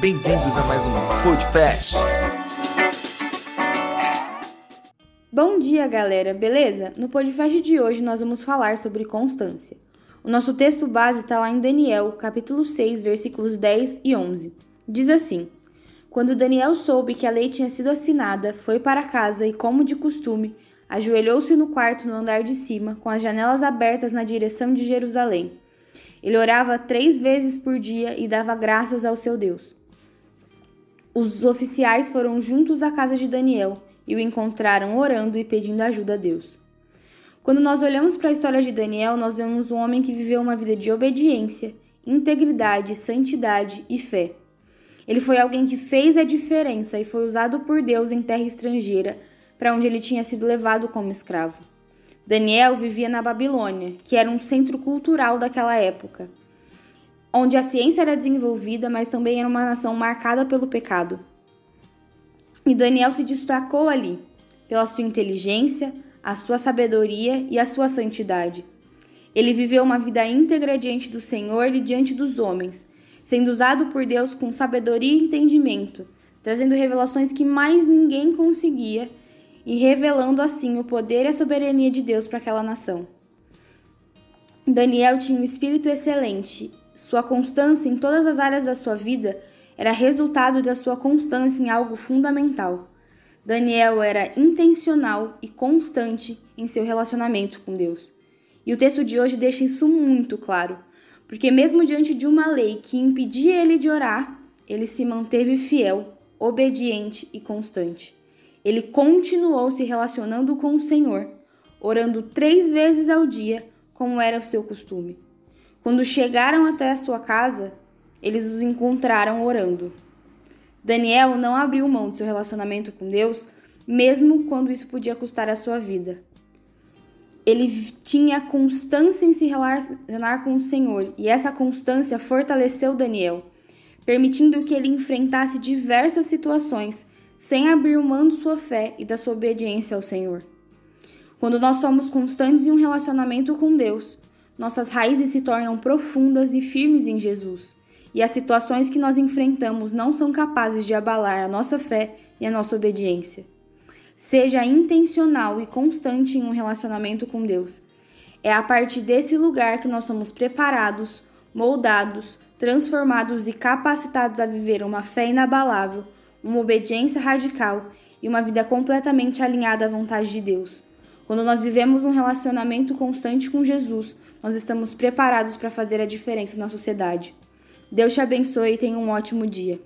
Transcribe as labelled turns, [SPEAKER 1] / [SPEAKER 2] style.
[SPEAKER 1] Bem-vindos a mais um Podcast.
[SPEAKER 2] Bom dia, galera, beleza? No podcast de hoje nós vamos falar sobre constância. O nosso texto base está lá em Daniel, capítulo 6, versículos 10 e 11. Diz assim: Quando Daniel soube que a lei tinha sido assinada, foi para casa e, como de costume, ajoelhou-se no quarto no andar de cima, com as janelas abertas na direção de Jerusalém. Ele orava três vezes por dia e dava graças ao seu Deus. Os oficiais foram juntos à casa de Daniel e o encontraram orando e pedindo ajuda a Deus. Quando nós olhamos para a história de Daniel, nós vemos um homem que viveu uma vida de obediência, integridade, santidade e fé. Ele foi alguém que fez a diferença e foi usado por Deus em terra estrangeira, para onde ele tinha sido levado como escravo. Daniel vivia na Babilônia, que era um centro cultural daquela época, onde a ciência era desenvolvida, mas também era uma nação marcada pelo pecado. E Daniel se destacou ali pela sua inteligência, a sua sabedoria e a sua santidade. Ele viveu uma vida íntegra diante do Senhor e diante dos homens, sendo usado por Deus com sabedoria e entendimento, trazendo revelações que mais ninguém conseguia e revelando assim o poder e a soberania de Deus para aquela nação. Daniel tinha um espírito excelente. Sua constância em todas as áreas da sua vida era resultado da sua constância em algo fundamental. Daniel era intencional e constante em seu relacionamento com Deus. E o texto de hoje deixa isso muito claro, porque, mesmo diante de uma lei que impedia ele de orar, ele se manteve fiel, obediente e constante. Ele continuou se relacionando com o Senhor, orando três vezes ao dia, como era o seu costume. Quando chegaram até a sua casa, eles os encontraram orando. Daniel não abriu mão de seu relacionamento com Deus, mesmo quando isso podia custar a sua vida. Ele tinha constância em se relacionar com o Senhor, e essa constância fortaleceu Daniel, permitindo que ele enfrentasse diversas situações sem abrir mão de sua fé e da sua obediência ao Senhor. Quando nós somos constantes em um relacionamento com Deus, nossas raízes se tornam profundas e firmes em Jesus e as situações que nós enfrentamos não são capazes de abalar a nossa fé e a nossa obediência. Seja intencional e constante em um relacionamento com Deus. É a partir desse lugar que nós somos preparados, moldados, transformados e capacitados a viver uma fé inabalável, uma obediência radical e uma vida completamente alinhada à vontade de Deus. Quando nós vivemos um relacionamento constante com Jesus, nós estamos preparados para fazer a diferença na sociedade. Deus te abençoe e tenha um ótimo dia.